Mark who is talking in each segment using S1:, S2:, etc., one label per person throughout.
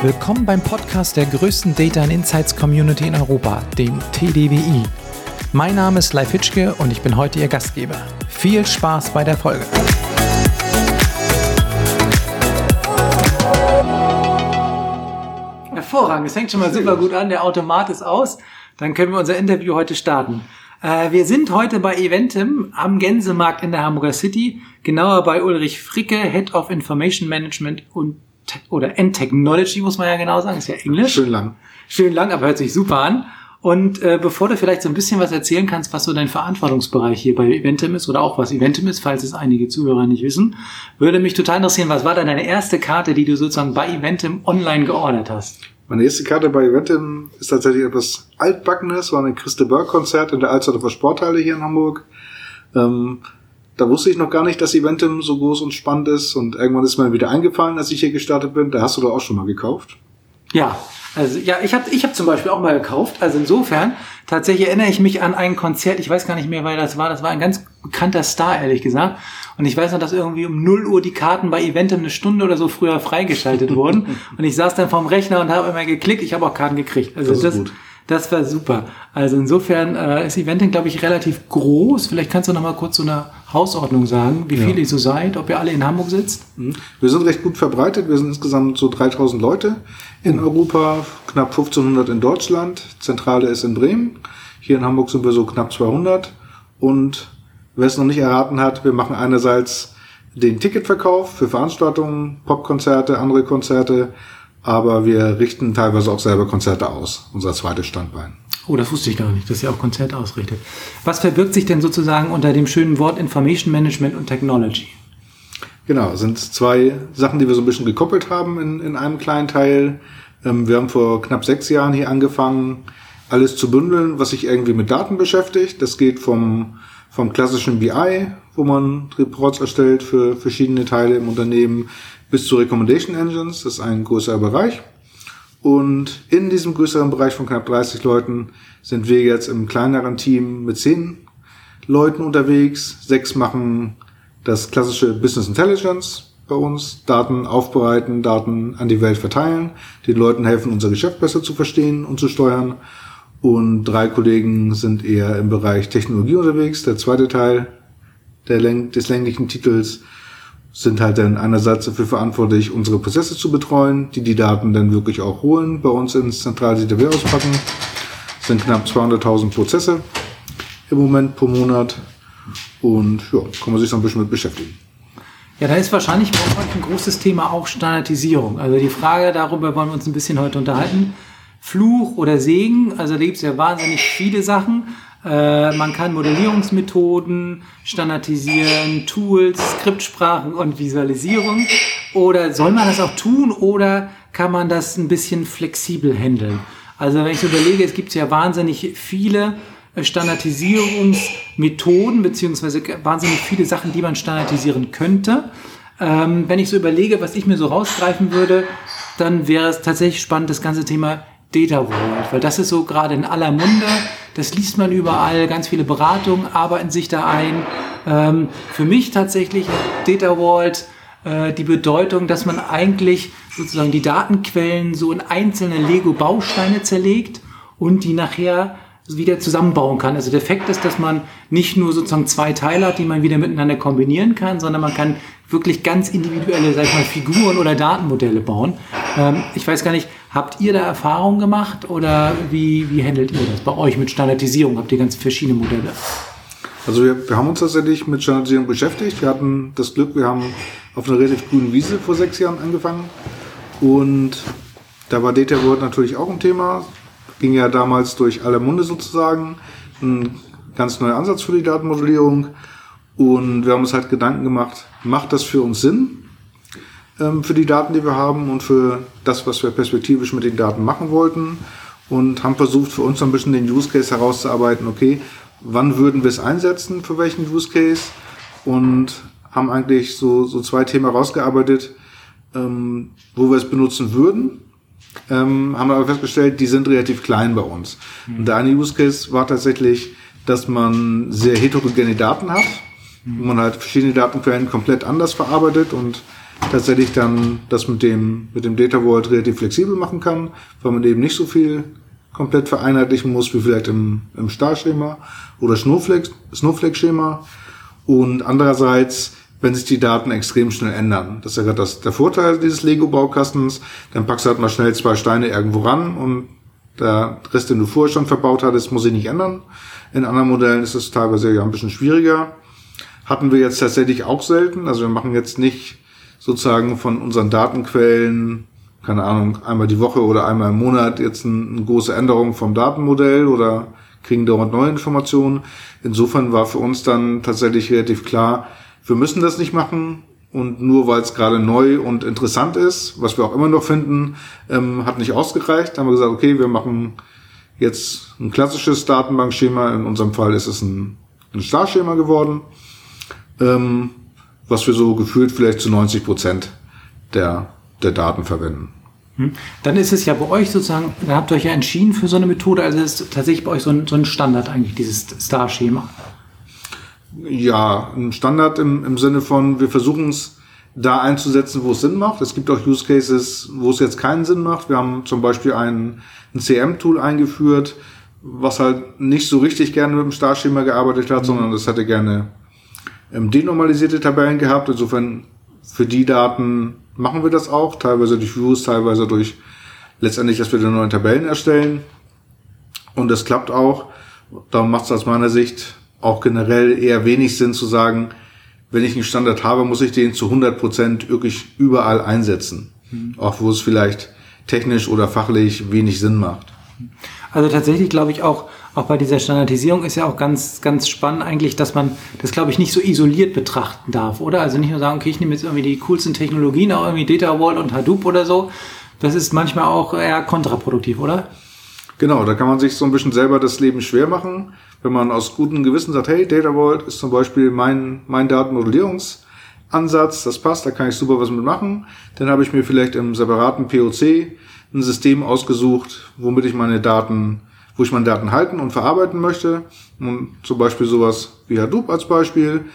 S1: Willkommen beim Podcast der größten Data and Insights Community in Europa, dem TDWI. Mein Name ist Leif Hitschke und ich bin heute Ihr Gastgeber. Viel Spaß bei der Folge. Hervorragend, es hängt schon mal super gut an, der Automat ist aus. Dann können wir unser Interview heute starten. Äh, wir sind heute bei Eventim am Gänsemarkt in der Hamburger City, genauer bei Ulrich Fricke, Head of Information Management und oder End Technology muss man ja genau sagen, ist ja Englisch.
S2: Schön lang.
S1: Schön lang, aber hört sich super an. Und äh, bevor du vielleicht so ein bisschen was erzählen kannst, was so dein Verantwortungsbereich hier bei Eventim ist oder auch was Eventim ist, falls es einige Zuhörer nicht wissen, würde mich total interessieren, was war denn deine erste Karte, die du sozusagen bei Eventim online geordert hast?
S2: Meine erste Karte bei Eventim ist tatsächlich etwas altbackenes, war ein Christe Berg Konzert in der Altsdorfer Sporthalle hier in Hamburg. Ähm, da wusste ich noch gar nicht, dass Eventim so groß und spannend ist und irgendwann ist mir wieder eingefallen, als ich hier gestartet bin. Da hast du doch auch schon mal gekauft.
S1: Ja, also ja, ich habe ich hab zum Beispiel auch mal gekauft. Also insofern, tatsächlich erinnere ich mich an ein Konzert, ich weiß gar nicht mehr, weil das war. Das war ein ganz bekannter Star, ehrlich gesagt. Und ich weiß noch, dass irgendwie um 0 Uhr die Karten bei Eventim eine Stunde oder so früher freigeschaltet wurden. Und ich saß dann vorm Rechner und habe immer geklickt. Ich habe auch Karten gekriegt. Also das, das, das war super. Also insofern äh, ist Eventim, glaube ich, relativ groß. Vielleicht kannst du noch mal kurz so eine Hausordnung sagen, wie viele ja. ihr so seid, ob ihr alle in Hamburg sitzt?
S2: Mhm. Wir sind recht gut verbreitet. Wir sind insgesamt so 3000 Leute in mhm. Europa, knapp 1500 in Deutschland. Zentrale ist in Bremen. Hier in Hamburg sind wir so knapp 200. Und wer es noch nicht erraten hat, wir machen einerseits den Ticketverkauf für Veranstaltungen, Popkonzerte, andere Konzerte, aber wir richten teilweise auch selber Konzerte aus, unser zweites Standbein.
S1: Oh, das wusste ich gar nicht, dass ihr auch Konzerte ausrichtet. Was verbirgt sich denn sozusagen unter dem schönen Wort Information Management und Technology?
S2: Genau, sind zwei Sachen, die wir so ein bisschen gekoppelt haben in, in einem kleinen Teil. Ähm, wir haben vor knapp sechs Jahren hier angefangen, alles zu bündeln, was sich irgendwie mit Daten beschäftigt. Das geht vom, vom klassischen BI, wo man Reports erstellt für verschiedene Teile im Unternehmen, bis zu Recommendation Engines. Das ist ein größerer Bereich. Und in diesem größeren Bereich von knapp 30 Leuten sind wir jetzt im kleineren Team mit zehn Leuten unterwegs. Sechs machen das klassische Business Intelligence bei uns, Daten aufbereiten, Daten an die Welt verteilen, den Leuten helfen, unser Geschäft besser zu verstehen und zu steuern. Und drei Kollegen sind eher im Bereich Technologie unterwegs. Der zweite Teil der Läng des länglichen Titels sind halt dann einerseits dafür verantwortlich, unsere Prozesse zu betreuen, die die Daten dann wirklich auch holen, bei uns ins zentrale DTW auspacken. Das sind knapp 200.000 Prozesse im Moment pro Monat und ja, kann man sich so ein bisschen mit beschäftigen.
S1: Ja, da ist wahrscheinlich bei euch ein großes Thema auch Standardisierung. Also die Frage, darüber wollen wir uns ein bisschen heute unterhalten. Fluch oder Segen, also da gibt es ja wahnsinnig viele Sachen. Äh, man kann Modellierungsmethoden standardisieren, Tools, Skriptsprachen und Visualisierung. Oder soll man das auch tun oder kann man das ein bisschen flexibel handeln? Also wenn ich so überlege, es gibt ja wahnsinnig viele Standardisierungsmethoden beziehungsweise wahnsinnig viele Sachen, die man standardisieren könnte. Ähm, wenn ich so überlege, was ich mir so rausgreifen würde, dann wäre es tatsächlich spannend, das ganze Thema Data Vault, weil das ist so gerade in aller Munde, das liest man überall, ganz viele Beratungen arbeiten sich da ein. Ähm, für mich tatsächlich Data Vault äh, die Bedeutung, dass man eigentlich sozusagen die Datenquellen so in einzelne Lego-Bausteine zerlegt und die nachher wieder zusammenbauen kann. Also der Effekt ist, dass man nicht nur sozusagen zwei Teile hat, die man wieder miteinander kombinieren kann, sondern man kann wirklich ganz individuelle, sag ich mal, Figuren oder Datenmodelle bauen. Ähm, ich weiß gar nicht, habt ihr da Erfahrungen gemacht oder wie, wie handelt ihr das bei euch mit Standardisierung? Habt ihr ganz verschiedene Modelle?
S2: Also wir, wir haben uns tatsächlich mit Standardisierung beschäftigt. Wir hatten das Glück, wir haben auf einer relativ grünen Wiese vor sechs Jahren angefangen und da war Data World natürlich auch ein Thema ging ja damals durch alle Munde sozusagen. Ein ganz neuer Ansatz für die Datenmodellierung. Und wir haben uns halt Gedanken gemacht, macht das für uns Sinn? Ähm, für die Daten, die wir haben und für das, was wir perspektivisch mit den Daten machen wollten. Und haben versucht, für uns ein bisschen den Use Case herauszuarbeiten, okay, wann würden wir es einsetzen, für welchen Use Case? Und haben eigentlich so, so zwei Themen herausgearbeitet, ähm, wo wir es benutzen würden ähm, haben aber festgestellt, die sind relativ klein bei uns. Mhm. Und der eine Use Case war tatsächlich, dass man sehr heterogene Daten hat, mhm. wo man halt verschiedene Datenquellen komplett anders verarbeitet und tatsächlich dann das mit dem, mit dem Data Vault relativ flexibel machen kann, weil man eben nicht so viel komplett vereinheitlichen muss, wie vielleicht im, im Star-Schema oder Snowflake, Snowflake-Schema. Und andererseits, wenn sich die Daten extrem schnell ändern. Das ist ja gerade das, der Vorteil dieses Lego-Baukastens. Dann packst du halt mal schnell zwei Steine irgendwo ran und der Rest, den du vorher schon verbaut hattest, muss sich nicht ändern. In anderen Modellen ist es teilweise ja ein bisschen schwieriger. Hatten wir jetzt tatsächlich auch selten. Also wir machen jetzt nicht sozusagen von unseren Datenquellen, keine Ahnung, einmal die Woche oder einmal im Monat jetzt eine große Änderung vom Datenmodell oder kriegen dauernd neue Informationen. Insofern war für uns dann tatsächlich relativ klar, wir müssen das nicht machen. Und nur weil es gerade neu und interessant ist, was wir auch immer noch finden, ähm, hat nicht ausgereicht. Da haben wir gesagt, okay, wir machen jetzt ein klassisches Datenbankschema. In unserem Fall ist es ein, ein Starschema geworden, ähm, was wir so gefühlt vielleicht zu 90 Prozent der, der Daten verwenden.
S1: Hm. Dann ist es ja bei euch sozusagen, da habt ihr euch ja entschieden für so eine Methode, also ist tatsächlich bei euch so ein, so ein Standard eigentlich, dieses Star-Schema.
S2: Ja, ein Standard im, im Sinne von, wir versuchen es da einzusetzen, wo es Sinn macht. Es gibt auch Use Cases, wo es jetzt keinen Sinn macht. Wir haben zum Beispiel ein, ein CM-Tool eingeführt, was halt nicht so richtig gerne mit dem Starschema gearbeitet hat, mhm. sondern das hätte gerne ähm, denormalisierte Tabellen gehabt. Insofern für die Daten machen wir das auch, teilweise durch Views, teilweise durch letztendlich, dass wir dann neue Tabellen erstellen. Und das klappt auch. Darum macht es aus meiner Sicht auch generell eher wenig Sinn zu sagen, wenn ich einen Standard habe, muss ich den zu 100 Prozent wirklich überall einsetzen. Mhm. Auch wo es vielleicht technisch oder fachlich wenig Sinn macht.
S1: Also tatsächlich glaube ich auch, auch bei dieser Standardisierung ist ja auch ganz, ganz spannend eigentlich, dass man das, glaube ich, nicht so isoliert betrachten darf, oder? Also nicht nur sagen, okay, ich nehme jetzt irgendwie die coolsten Technologien, auch irgendwie Data Vault und Hadoop oder so. Das ist manchmal auch eher kontraproduktiv, oder?
S2: Genau, da kann man sich so ein bisschen selber das Leben schwer machen, wenn man aus gutem Gewissen sagt, hey, Data Vault ist zum Beispiel mein, mein Datenmodellierungsansatz, das passt, da kann ich super was mitmachen. Dann habe ich mir vielleicht im separaten POC ein System ausgesucht, womit ich meine Daten, wo ich meine Daten halten und verarbeiten möchte. Und zum Beispiel sowas wie Hadoop als Beispiel.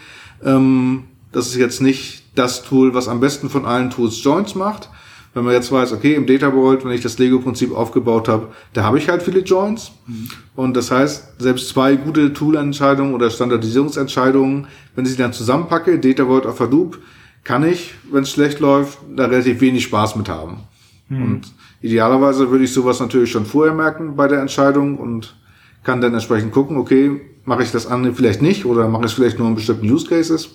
S2: Ähm, das ist jetzt nicht das Tool, was am besten von allen Tools Joins macht, wenn man jetzt weiß, okay, im Data Vault, wenn ich das Lego-Prinzip aufgebaut habe, da habe ich halt viele Joins. Mhm. Und das heißt, selbst zwei gute Tool-Entscheidungen oder Standardisierungsentscheidungen, wenn ich sie dann zusammenpacke, Data Vault auf Hadoop, kann ich, wenn es schlecht läuft, da relativ wenig Spaß mit haben. Mhm. Und idealerweise würde ich sowas natürlich schon vorher merken bei der Entscheidung und kann dann entsprechend gucken, okay, mache ich das andere vielleicht nicht oder mache ich es vielleicht nur in bestimmten Use Cases.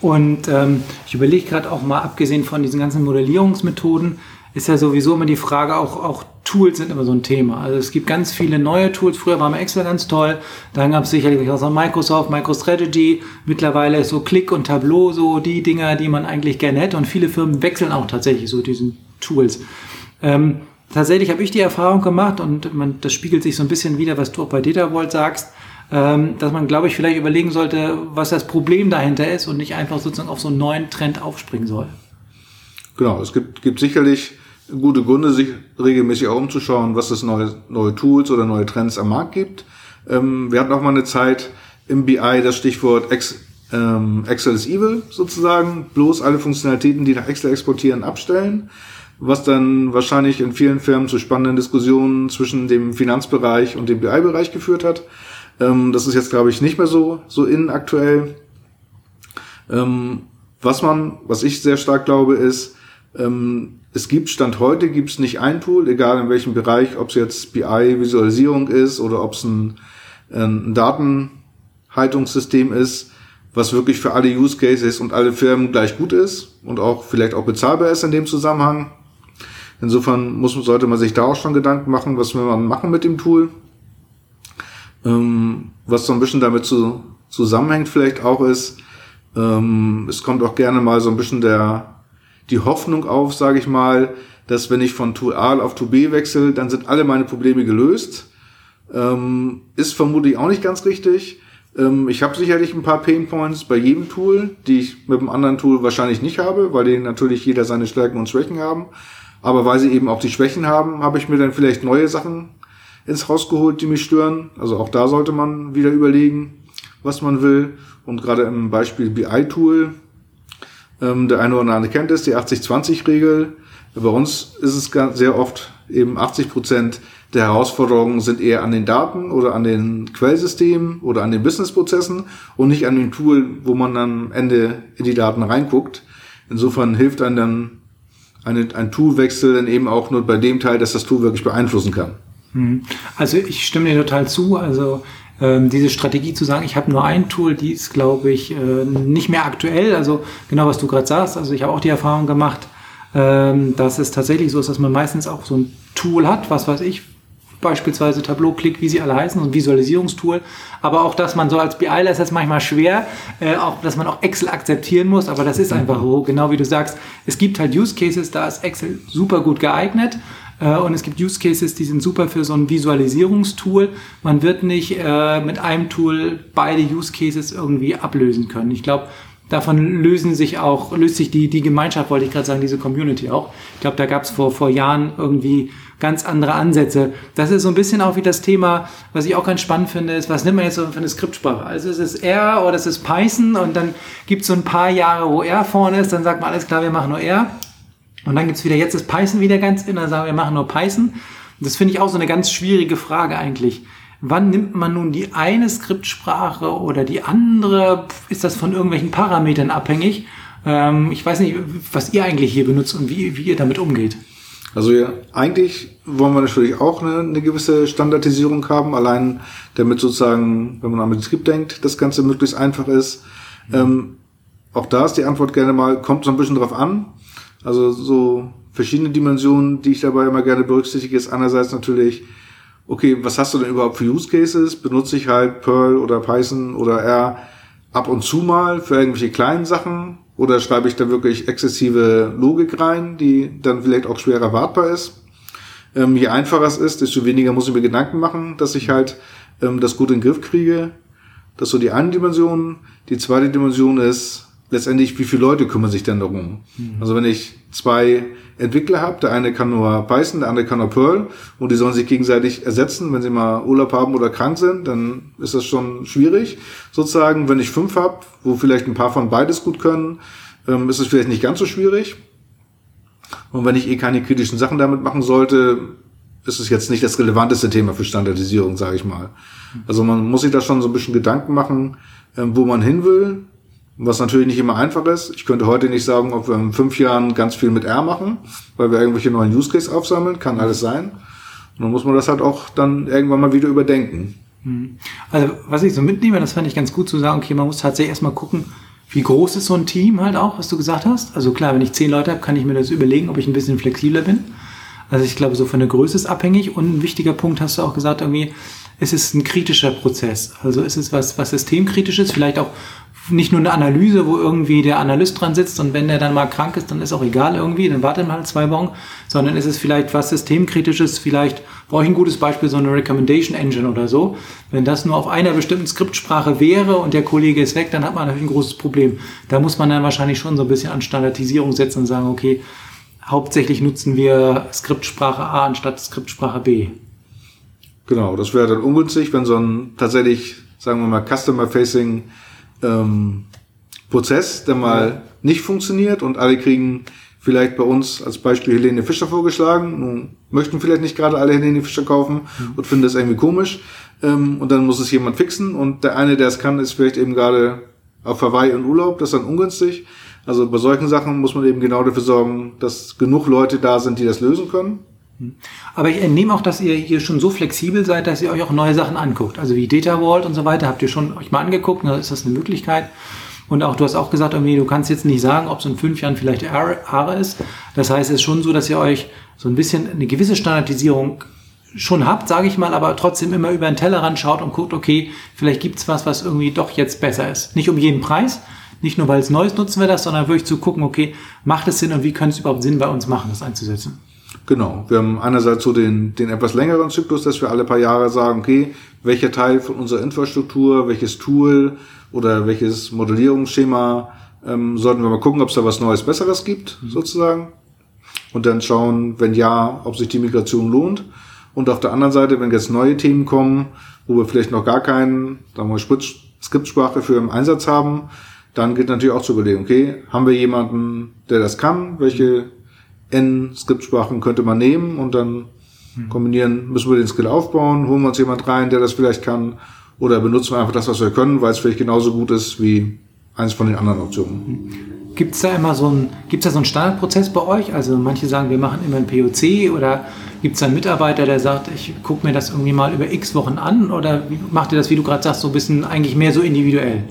S1: Und ähm, ich überlege gerade auch mal, abgesehen von diesen ganzen Modellierungsmethoden, ist ja sowieso immer die Frage, auch, auch Tools sind immer so ein Thema. Also es gibt ganz viele neue Tools. Früher war Excel ganz toll. Dann gab es sicherlich auch so Microsoft, MicroStrategy. Mittlerweile ist so Click und Tableau so die Dinger, die man eigentlich gerne hätte. Und viele Firmen wechseln auch tatsächlich so diesen Tools. Ähm, tatsächlich habe ich die Erfahrung gemacht und man, das spiegelt sich so ein bisschen wieder, was du auch bei Data Vault sagst ähm, dass man, glaube ich, vielleicht überlegen sollte, was das Problem dahinter ist und nicht einfach sozusagen auf so einen neuen Trend aufspringen soll.
S2: Genau, es gibt, gibt sicherlich gute Gründe, sich regelmäßig auch umzuschauen, was es neue, neue Tools oder neue Trends am Markt gibt. Ähm, wir hatten auch mal eine Zeit im BI das Stichwort Ex, ähm, Excel is evil sozusagen, bloß alle Funktionalitäten, die nach Excel exportieren, abstellen, was dann wahrscheinlich in vielen Firmen zu spannenden Diskussionen zwischen dem Finanzbereich und dem BI-Bereich geführt hat. Ähm, das ist jetzt, glaube ich, nicht mehr so, so in aktuell. Ähm, was man, was ich sehr stark glaube, ist, ähm, es gibt Stand heute gibt es nicht ein Tool, egal in welchem Bereich, ob es jetzt BI-Visualisierung ist oder ob es ein, ein Datenhaltungssystem ist, was wirklich für alle Use Cases und alle Firmen gleich gut ist und auch vielleicht auch bezahlbar ist in dem Zusammenhang. Insofern muss, sollte man sich da auch schon Gedanken machen, was will man machen mit dem Tool. Ähm, was so ein bisschen damit zu, zusammenhängt vielleicht auch ist, ähm, es kommt auch gerne mal so ein bisschen der, die Hoffnung auf, sage ich mal, dass wenn ich von Tool A auf Tool B wechsle, dann sind alle meine Probleme gelöst. Ähm, ist vermutlich auch nicht ganz richtig. Ähm, ich habe sicherlich ein paar Pain Points bei jedem Tool, die ich mit einem anderen Tool wahrscheinlich nicht habe, weil die natürlich jeder seine Stärken und Schwächen haben. Aber weil sie eben auch die Schwächen haben, habe ich mir dann vielleicht neue Sachen ins Haus geholt, die mich stören. Also auch da sollte man wieder überlegen, was man will. Und gerade im Beispiel BI-Tool Ähm, der eine oder andere kennt es, die 80-20-Regel. Bei uns ist es sehr oft eben 80 Prozent der Herausforderungen sind eher an den Daten oder an den Quellsystemen oder an den Businessprozessen und nicht an dem Tool, wo man am Ende in die Daten reinguckt. Insofern hilft einem dann eine, ein Toolwechsel dann eben auch nur bei dem Teil, dass das Tool wirklich beeinflussen kann.
S1: Hm. Also ich stimme dir total zu. Also ähm, diese Strategie zu sagen, ich habe nur ein Tool, die ist, glaube ich, äh, nicht mehr aktuell. Also genau, was du gerade sagst. Also ich habe auch die Erfahrung gemacht, ähm, dass es tatsächlich so ist, dass man meistens auch so ein Tool hat, was weiß ich, beispielsweise Tableau, Click, wie sie alle heißen, so ein Visualisierungstool. Aber auch, dass man so als BIler ist das manchmal schwer, äh, auch, dass man auch Excel akzeptieren muss. Aber das ist einfach so, genau wie du sagst. Es gibt halt Use Cases, da ist Excel super gut geeignet. Äh, und es gibt Use Cases, die sind super für so ein Visualisierungstool. Man wird nicht äh, mit einem Tool beide Use Cases irgendwie ablösen können. Ich glaube, davon lösen sich auch, löst sich die, die Gemeinschaft, wollte ich gerade sagen, diese Community auch. Ich glaube, da gab es vor, vor Jahren irgendwie ganz andere Ansätze. Das ist so ein bisschen auch wie das Thema, was ich auch ganz spannend finde, ist, was nimmt man jetzt so für eine Skriptsprache? Also ist es R oder ist es Python und dann gibt es so ein paar Jahre, wo R vorne ist, dann sagt man, alles klar, wir machen nur R. Und dann gibt es wieder, jetzt ist Python wieder ganz in, dann sagen wir, wir machen nur Python. Und das finde ich auch so eine ganz schwierige Frage eigentlich. Wann nimmt man nun die eine Skriptsprache oder die andere? Ist das von irgendwelchen Parametern abhängig? Ähm, ich weiß nicht, was ihr eigentlich hier benutzt und wie, wie ihr damit umgeht.
S2: Also ja, eigentlich wollen wir natürlich auch eine, eine gewisse Standardisierung haben, allein damit sozusagen, wenn man an Betrieb denkt, das Ganze möglichst einfach ist. Ähm, auch da ist die Antwort gerne mal, kommt so ein bisschen drauf an. Also so verschiedene Dimensionen, die ich dabei immer gerne berücksichtige, ist einerseits natürlich, okay, was hast du denn überhaupt für Use Cases? Benutze ich halt Perl oder Python oder R ab und zu mal für irgendwelche kleinen Sachen oder schreibe ich da wirklich exzessive Logik rein, die dann vielleicht auch schwer erwartbar ist? Ähm, je einfacher es ist, desto weniger muss ich mir Gedanken machen, dass ich halt ähm, das gut in den Griff kriege. Das ist so die eine Dimension. Die zweite Dimension ist letztendlich, wie viele Leute kümmern sich denn darum? Mhm. Also wenn ich zwei Entwickler habe, der eine kann nur Python, der andere kann nur Perl und die sollen sich gegenseitig ersetzen, wenn sie mal Urlaub haben oder krank sind, dann ist das schon schwierig. Sozusagen, wenn ich fünf habe, wo vielleicht ein paar von beides gut können, ähm, ist es vielleicht nicht ganz so schwierig. Und wenn ich eh keine kritischen Sachen damit machen sollte, ist es jetzt nicht das relevanteste Thema für Standardisierung, sage ich mal. Also man muss sich da schon so ein bisschen Gedanken machen, ähm, wo man hin will was natürlich nicht immer einfach ist. Ich könnte heute nicht sagen, ob wir in fünf Jahren ganz viel mit R machen, weil wir irgendwelche neuen Use Case aufsammeln. Kann alles sein. Und dann muss man das halt auch dann irgendwann mal wieder überdenken.
S1: Hm. Also, was ich so mitnehme, das fand ich ganz gut zu sagen, okay, man muss tatsächlich erstmal gucken, wie groß ist so ein Team halt auch, was du gesagt hast. Also klar, wenn ich zehn Leute habe, kann ich mir das überlegen, ob ich ein bisschen flexibler bin. Also ich glaube, so von der Größe ist abhängig. Und ein wichtiger Punkt hast du auch gesagt, irgendwie, es ist ein kritischer Prozess. Also es ist was, was systemkritisches, vielleicht auch nicht nur eine Analyse, wo irgendwie der Analyst dran sitzt und wenn der dann mal krank ist, dann ist auch egal irgendwie, dann wartet man halt zwei Wochen, sondern ist es vielleicht was Systemkritisches, vielleicht brauche ich ein gutes Beispiel, so eine Recommendation Engine oder so. Wenn das nur auf einer bestimmten Skriptsprache wäre und der Kollege ist weg, dann hat man natürlich ein großes Problem. Da muss man dann wahrscheinlich schon so ein bisschen an Standardisierung setzen und sagen, okay, hauptsächlich nutzen wir Skriptsprache A anstatt Skriptsprache B.
S2: Genau, das wäre dann ungünstig, wenn so ein tatsächlich, sagen wir mal, Customer-Facing ähm, Prozess, der mal ja. nicht funktioniert und alle kriegen vielleicht bei uns als Beispiel Helene Fischer vorgeschlagen, Nun möchten vielleicht nicht gerade alle Helene Fischer kaufen mhm. und finden das irgendwie komisch ähm, und dann muss es jemand fixen und der eine, der es kann, ist vielleicht eben gerade auf Hawaii in Urlaub, das ist dann ungünstig. Also bei solchen Sachen muss man eben genau dafür sorgen, dass genug Leute da sind, die das lösen können.
S1: Mhm. Aber ich entnehme auch, dass ihr hier schon so flexibel seid, dass ihr euch auch neue Sachen anguckt. Also wie Data Vault und so weiter habt ihr schon euch mal angeguckt. Da ist das eine Möglichkeit. Und auch du hast auch gesagt, irgendwie, du kannst jetzt nicht sagen, ob es in fünf Jahren vielleicht ARA ist. Das heißt, es ist schon so, dass ihr euch so ein bisschen eine gewisse Standardisierung schon habt, sage ich mal, aber trotzdem immer über den Tellerrand schaut und guckt, okay, vielleicht gibt's was, was irgendwie doch jetzt besser ist. Nicht um jeden Preis, nicht nur weil es Neues nutzen wir das, sondern wirklich zu gucken, okay, macht es Sinn und wie könnte es überhaupt Sinn bei uns machen, das einzusetzen.
S2: Genau. Wir haben einerseits so den, den etwas längeren Zyklus, dass wir alle paar Jahre sagen, okay, welcher Teil von unserer Infrastruktur, welches Tool oder welches Modellierungsschema ähm, sollten wir mal gucken, ob es da was Neues, Besseres gibt, mhm. sozusagen. Und dann schauen, wenn ja, ob sich die Migration lohnt. Und auf der anderen Seite, wenn jetzt neue Themen kommen, wo wir vielleicht noch gar keinen, sagen wir, Skriptsprache für im Einsatz haben, dann geht natürlich auch zu überlegen, okay, haben wir jemanden, der das kann? Welche N-Skriptsprachen könnte man nehmen und dann kombinieren, müssen wir den Skill aufbauen, holen wir uns jemand rein, der das vielleicht kann, oder benutzen wir einfach das, was wir können, weil es vielleicht genauso gut ist wie eins von den anderen Optionen.
S1: Gibt es da immer so ein, gibt's da so einen Standardprozess bei euch? Also manche sagen, wir machen immer ein POC oder gibt es einen Mitarbeiter, der sagt, ich gucke mir das irgendwie mal über x Wochen an oder macht ihr das, wie du gerade sagst, so ein bisschen eigentlich mehr so individuell?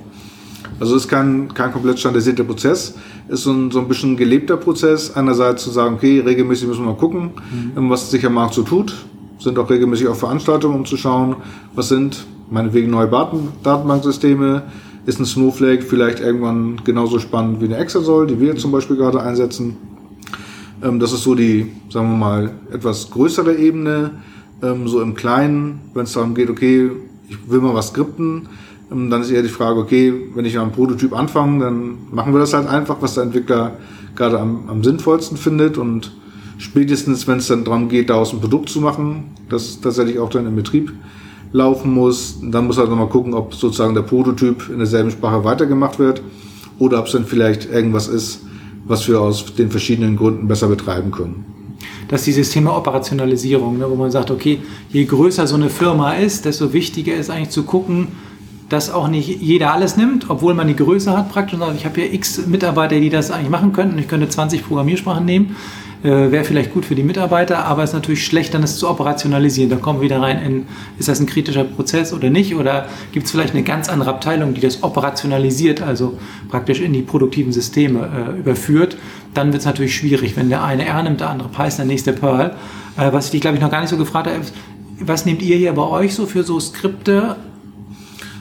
S2: Also es ist kein, kein komplett standardisierter Prozess, ist so ein, so ein bisschen gelebter Prozess. Einerseits zu sagen, okay, regelmäßig müssen wir mal gucken, mhm. was sich am Markt so tut. Sind auch regelmäßig auf Veranstaltungen, um zu schauen, was sind meinetwegen neue Daten, Datenbanksysteme. Ist ein Snowflake vielleicht irgendwann genauso spannend wie eine Exasol, die wir zum Beispiel gerade einsetzen. Ähm, das ist so die, sagen wir mal, etwas größere Ebene. Ähm, so im Kleinen, wenn es darum geht, okay, ich will mal was skripten, dann ist eher die Frage, okay, wenn ich einen Prototyp anfange, dann machen wir das halt einfach, was der Entwickler gerade am, am sinnvollsten findet und spätestens, wenn es dann darum geht, daraus ein Produkt zu machen, das tatsächlich auch dann im Betrieb laufen muss, dann muss er halt nochmal gucken, ob sozusagen der Prototyp in derselben Sprache weitergemacht wird oder ob es dann vielleicht irgendwas ist, was wir aus den verschiedenen Gründen besser betreiben können.
S1: Das ist dieses Thema Operationalisierung, ne, wo man sagt, okay, je größer so eine Firma ist, desto wichtiger ist eigentlich zu gucken, dass auch nicht jeder alles nimmt, obwohl man die Größe hat praktisch ich habe hier x Mitarbeiter, die das eigentlich machen könnten. Ich könnte 20 Programmiersprachen nehmen, äh, wäre vielleicht gut für die Mitarbeiter, aber es ist natürlich schlecht, dann es zu operationalisieren. Da kommen wir wieder rein in, ist das ein kritischer Prozess oder nicht? Oder gibt es vielleicht eine ganz andere Abteilung, die das operationalisiert, also praktisch in die produktiven Systeme äh, überführt? Dann wird es natürlich schwierig, wenn der eine R nimmt, der andere Python, der nächste Perl. Äh, was ich dich, glaube ich, noch gar nicht so gefragt habe, was nehmt ihr hier bei euch so für so Skripte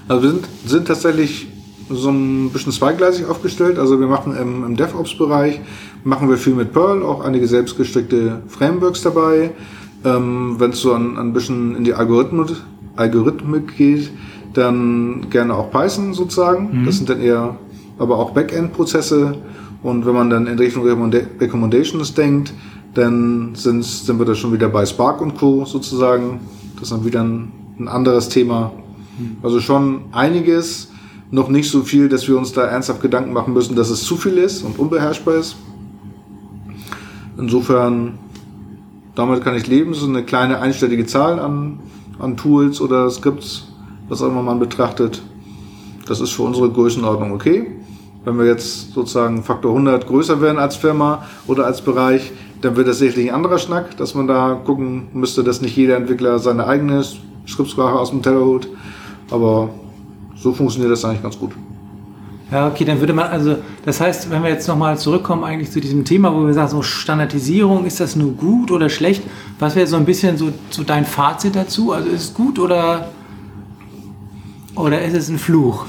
S2: also wir sind, sind tatsächlich so ein bisschen zweigleisig aufgestellt. Also wir machen im, im DevOps-Bereich, machen wir viel mit Perl, auch einige selbstgestrickte Frameworks dabei. Ähm, Wenn es so ein, ein bisschen in die Algorithmik, Algorithmik geht, dann gerne auch Python sozusagen. Mhm. Das sind dann eher aber auch Backend-Prozesse. Und wenn man dann in Richtung Recommendations denkt, dann sind, sind wir da schon wieder bei Spark und Co. sozusagen. Das ist dann wieder ein, ein anderes Thema. Also schon einiges, noch nicht so viel, dass wir uns da ernsthaft Gedanken machen müssen, dass es zu viel ist und unbeherrschbar ist. Insofern, damit kann ich leben. So eine kleine einstellige Zahl an, an Tools oder Skripts, was auch immer man betrachtet. Das ist für unsere Größenordnung okay. Wenn wir jetzt sozusagen Faktor 100 größer werden als Firma oder als Bereich, dann wird das sicherlich ein anderer Schnack, dass man da gucken müsste, dass nicht jeder Entwickler seine eigene Skriptsprache aus dem Teller holt. Aber so funktioniert das eigentlich ganz gut.
S1: Ja, okay, dann würde man, also das heißt, wenn wir jetzt nochmal zurückkommen eigentlich zu diesem Thema, wo wir sagen, so Standardisierung, ist das nur gut oder schlecht? Was wäre so ein bisschen so, so dein Fazit dazu? Also ist es gut oder, oder ist es ein Fluch?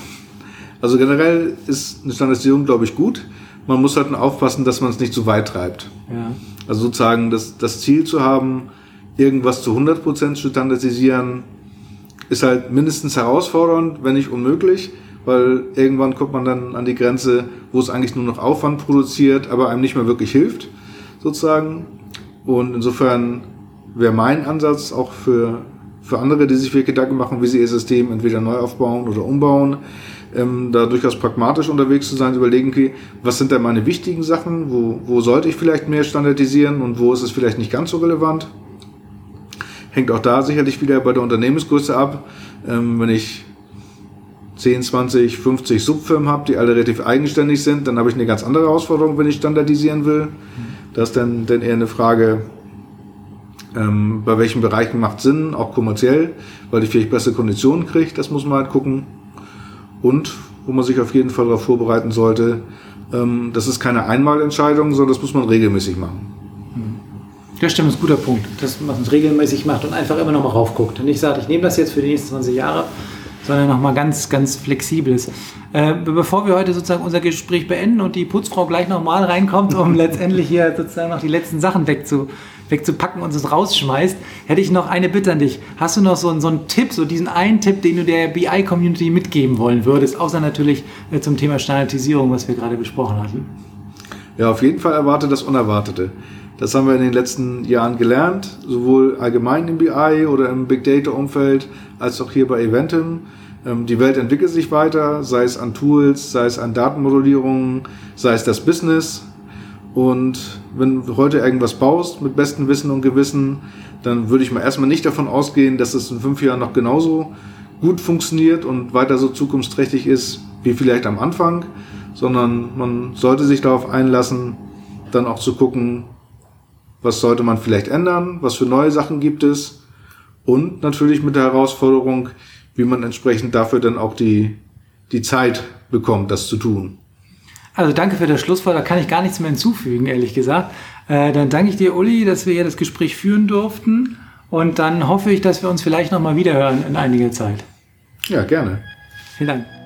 S2: Also generell ist eine Standardisierung, glaube ich, gut. Man muss halt aufpassen, dass man es nicht zu weit treibt. Ja. Also sozusagen das, das Ziel zu haben, irgendwas zu 100% zu standardisieren, ist halt mindestens herausfordernd, wenn nicht unmöglich, weil irgendwann kommt man dann an die Grenze, wo es eigentlich nur noch Aufwand produziert, aber einem nicht mehr wirklich hilft, sozusagen. Und insofern wäre mein Ansatz auch für, für andere, die sich viel Gedanken machen, wie sie ihr System entweder neu aufbauen oder umbauen, ähm, da durchaus pragmatisch unterwegs zu sein, zu überlegen, okay, was sind da meine wichtigen Sachen, wo, wo sollte ich vielleicht mehr standardisieren und wo ist es vielleicht nicht ganz so relevant. Hängt auch da sicherlich wieder bei der Unternehmensgröße ab. Ähm, wenn ich 10, 20, 50 Subfirmen habe, die alle relativ eigenständig sind, dann habe ich eine ganz andere Herausforderung, wenn ich standardisieren will. Das ist dann, dann eher eine Frage, ähm, bei welchen Bereichen macht Sinn, auch kommerziell, weil ich vielleicht bessere Konditionen kriege, das muss man halt gucken. Und wo man sich auf jeden Fall darauf vorbereiten sollte, ähm, das ist keine Einmalentscheidung, sondern das muss man regelmäßig machen.
S1: Das stimmt, das ist ein guter Punkt, dass man es regelmäßig macht und einfach immer noch mal raufguckt. Und nicht sagt, ich nehme das jetzt für die nächsten 20 Jahre, sondern noch mal ganz, ganz flexibel ist. Äh, bevor wir heute sozusagen unser Gespräch beenden und die Putzfrau gleich noch mal reinkommt, um letztendlich hier sozusagen noch die letzten Sachen wegzu, wegzupacken und es rausschmeißt, hätte ich noch eine Bitte an dich. Hast du noch so, so einen Tipp, so diesen einen Tipp, den du der BI-Community mitgeben wollen würdest, außer natürlich äh, zum Thema Standardisierung, was wir gerade besprochen hatten?
S2: Ja, auf jeden Fall erwarte das Unerwartete. Das haben wir in den letzten Jahren gelernt, sowohl allgemein im BI oder im Big Data Umfeld als auch hier bei Eventim. Ähm, die Welt entwickelt sich weiter, sei es an Tools, sei es an Datenmodellierungen, sei es das Business. Und wenn du heute irgendwas baust mit bestem Wissen und Gewissen, dann würde ich mal erstmal nicht davon ausgehen, dass es in fünf Jahren noch genauso gut funktioniert und weiter so zukunftsträchtig ist wie vielleicht am Anfang, sondern man sollte sich darauf einlassen, dann auch zu gucken, was sollte man vielleicht ändern, was für neue Sachen gibt es und natürlich mit der Herausforderung, wie man entsprechend dafür dann auch die, die Zeit bekommt, das zu tun.
S1: Also danke für das Schlusswort, da kann ich gar nichts mehr hinzufügen, ehrlich gesagt. Äh, dann danke ich dir, Uli, dass wir hier das Gespräch führen durften und dann hoffe ich, dass wir uns vielleicht nochmal wiederhören in einiger Zeit.
S2: Ja, gerne.
S1: Vielen Dank.